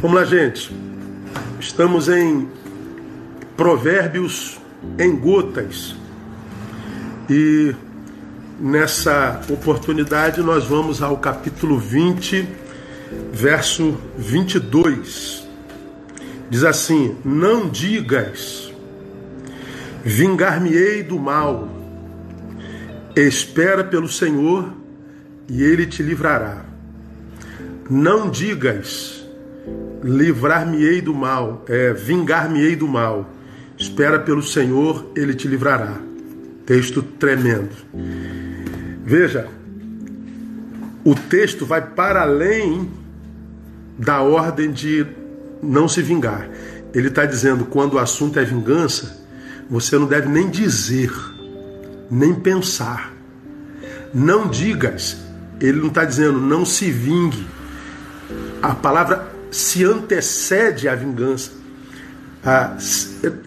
Vamos lá, gente. Estamos em Provérbios em gotas. E nessa oportunidade nós vamos ao capítulo 20, verso 22. Diz assim: Não digas, vingar-me-ei do mal, espera pelo Senhor e ele te livrará. Não digas, livrar-me-ei do mal, é, vingar-me-ei do mal. Espera pelo Senhor, ele te livrará. Texto tremendo. Veja, o texto vai para além da ordem de não se vingar. Ele está dizendo: quando o assunto é vingança, você não deve nem dizer, nem pensar. Não digas. Ele não está dizendo não se vingue. A palavra se antecede à vingança.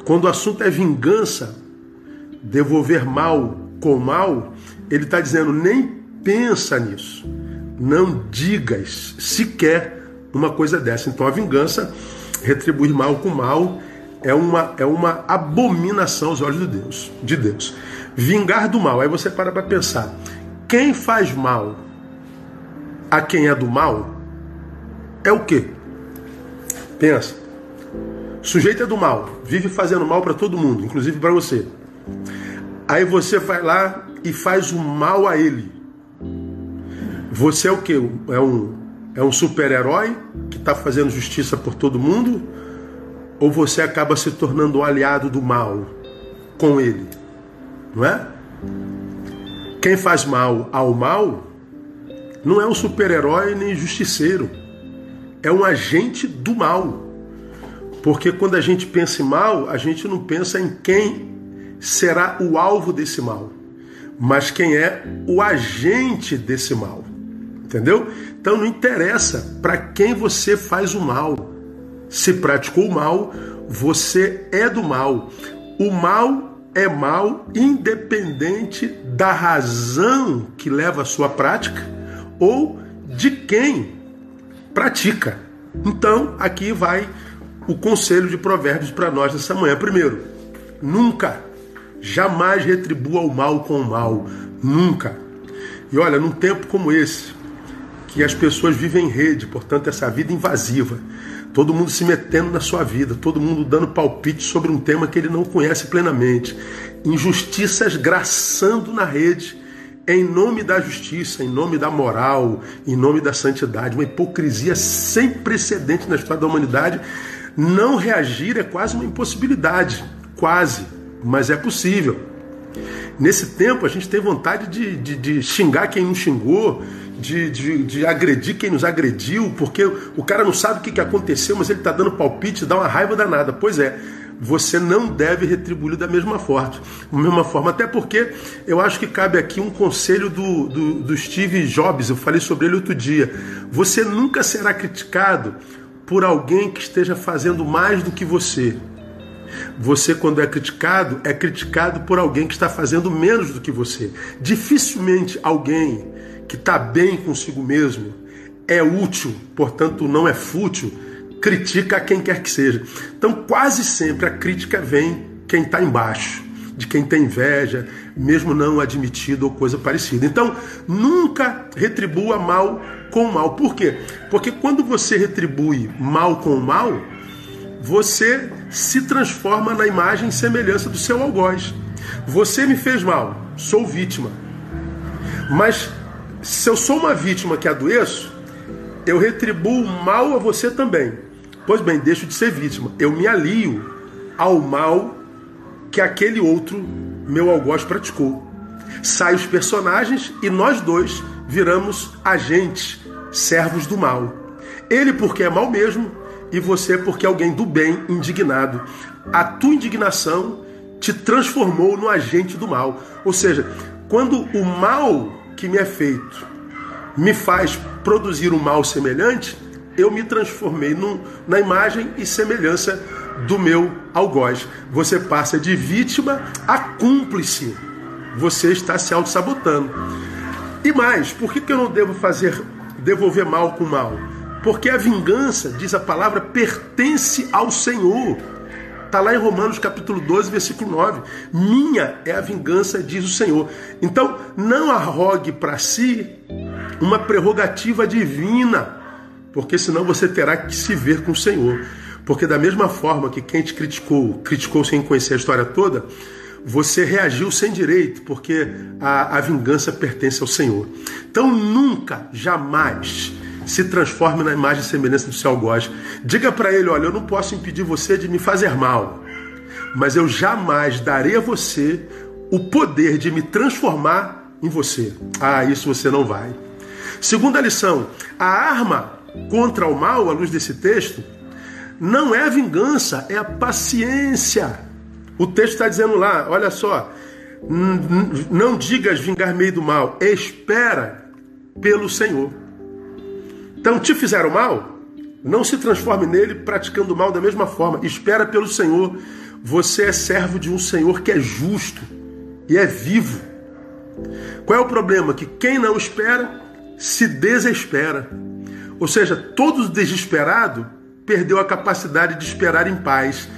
quando o assunto é vingança, devolver mal com mal, ele está dizendo nem pensa nisso. Não digas sequer uma coisa dessa. Então a vingança, retribuir mal com mal, é uma, é uma abominação aos olhos de Deus, de Deus. Vingar do mal. Aí você para para pensar. Quem faz mal a quem é do mal é o quê? Pensa. O sujeito é do mal, vive fazendo mal para todo mundo, inclusive para você. Aí você vai lá e faz o mal a ele. Você é o quê? É um é um super-herói que está fazendo justiça por todo mundo? Ou você acaba se tornando um aliado do mal com ele? Não é? Quem faz mal ao mal não é um super-herói nem justiceiro. É um agente do mal. Porque quando a gente pensa em mal, a gente não pensa em quem será o alvo desse mal, mas quem é o agente desse mal. Entendeu? Então não interessa para quem você faz o mal. Se praticou o mal, você é do mal. O mal é mal independente da razão que leva a sua prática ou de quem pratica. Então, aqui vai o conselho de Provérbios para nós nessa manhã. Primeiro, nunca, jamais retribua o mal com o mal. Nunca. E olha, num tempo como esse, que as pessoas vivem em rede, portanto, essa vida invasiva. Todo mundo se metendo na sua vida, todo mundo dando palpite sobre um tema que ele não conhece plenamente. Injustiças graçando na rede, em nome da justiça, em nome da moral, em nome da santidade. Uma hipocrisia sem precedente na história da humanidade. Não reagir é quase uma impossibilidade. Quase, mas é possível. Nesse tempo a gente tem vontade de, de, de xingar quem não xingou, de, de, de, agredir quem nos agrediu, porque o cara não sabe o que, que aconteceu, mas ele está dando palpite, dá uma raiva danada. Pois é, você não deve retribuir da mesma forma, da mesma forma. Até porque eu acho que cabe aqui um conselho do, do, do Steve Jobs, eu falei sobre ele outro dia. Você nunca será criticado por alguém que esteja fazendo mais do que você. Você, quando é criticado, é criticado por alguém que está fazendo menos do que você. Dificilmente alguém que está bem consigo mesmo, é útil, portanto não é fútil, critica a quem quer que seja. Então, quase sempre a crítica vem quem está embaixo, de quem tem inveja, mesmo não admitido ou coisa parecida. Então, nunca retribua mal com mal. Por quê? Porque quando você retribui mal com mal, você se transforma na imagem e semelhança do seu algoz. Você me fez mal, sou vítima. Mas se eu sou uma vítima que adoeço, eu retribuo mal a você também. Pois bem, deixo de ser vítima. Eu me alio ao mal que aquele outro meu algoz praticou. Saem os personagens e nós dois viramos agentes, servos do mal. Ele porque é mal mesmo e você porque é alguém do bem, indignado. A tua indignação te transformou no agente do mal. Ou seja, quando o mal que me é feito me faz produzir um mal semelhante, eu me transformei num, na imagem e semelhança do meu algoz. Você passa de vítima a cúmplice. Você está se auto-sabotando. E mais, por que, que eu não devo fazer devolver mal com mal? Porque a vingança, diz a palavra, pertence ao Senhor. Está lá em Romanos capítulo 12, versículo 9. Minha é a vingança, diz o Senhor. Então, não arrogue para si uma prerrogativa divina, porque senão você terá que se ver com o Senhor. Porque da mesma forma que quem te criticou, criticou sem conhecer a história toda, você reagiu sem direito, porque a, a vingança pertence ao Senhor. Então nunca, jamais se transforme na imagem e semelhança do seu algoz. Diga para ele: olha, eu não posso impedir você de me fazer mal, mas eu jamais darei a você o poder de me transformar em você. Ah, isso você não vai. Segunda lição: a arma contra o mal, à luz desse texto, não é vingança, é a paciência. O texto está dizendo lá: olha só, não digas vingar meio do mal, espera pelo Senhor. Então, te fizeram mal? Não se transforme nele praticando mal da mesma forma. Espera pelo Senhor. Você é servo de um Senhor que é justo e é vivo. Qual é o problema? Que quem não espera se desespera. Ou seja, todo desesperado perdeu a capacidade de esperar em paz.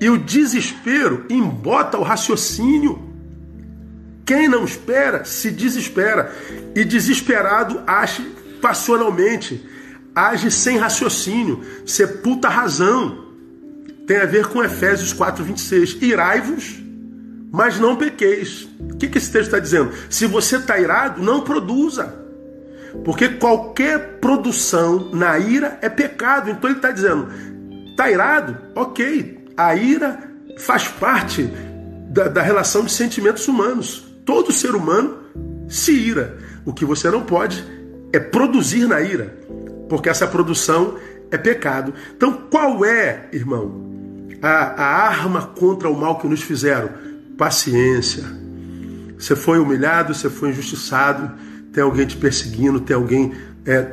E o desespero embota o raciocínio. Quem não espera se desespera. E desesperado age passionalmente, age sem raciocínio, sepulta a razão. Tem a ver com Efésios 4:26. Irai-vos, mas não pequeis. O que esse texto está dizendo? Se você está irado, não produza. Porque qualquer produção na ira é pecado. Então ele está dizendo: está irado? Ok. A ira faz parte da, da relação de sentimentos humanos. Todo ser humano se ira. O que você não pode é produzir na ira, porque essa produção é pecado. Então, qual é, irmão, a, a arma contra o mal que nos fizeram? Paciência. Você foi humilhado, você foi injustiçado, tem alguém te perseguindo, tem alguém é,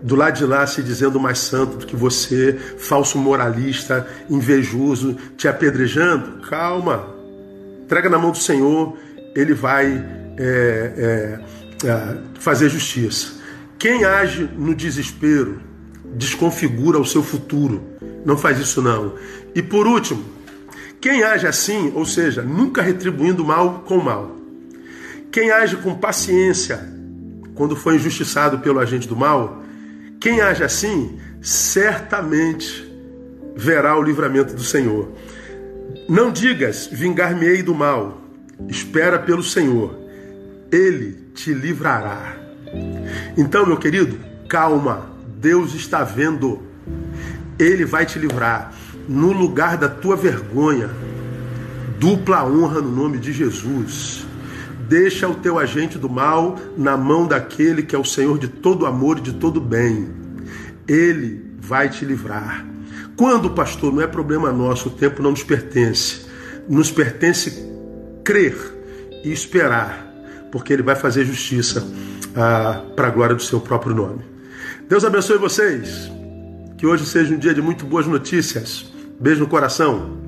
do lado de lá se dizendo mais santo do que você, falso moralista, invejoso, te apedrejando. Calma, entrega na mão do Senhor, Ele vai é, é, é fazer justiça. Quem age no desespero desconfigura o seu futuro. Não faz isso não. E por último, quem age assim, ou seja, nunca retribuindo mal com mal. Quem age com paciência quando foi injustiçado pelo agente do mal, quem age assim, certamente verá o livramento do Senhor. Não digas, vingar-me-ei do mal. Espera pelo Senhor. Ele te livrará. Então, meu querido, calma. Deus está vendo. Ele vai te livrar. No lugar da tua vergonha, dupla honra no nome de Jesus. Deixa o teu agente do mal na mão daquele que é o Senhor de todo amor e de todo bem. Ele vai te livrar. Quando, pastor, não é problema nosso, o tempo não nos pertence. Nos pertence crer e esperar, porque ele vai fazer justiça ah, para a glória do seu próprio nome. Deus abençoe vocês. Que hoje seja um dia de muito boas notícias. Beijo no coração.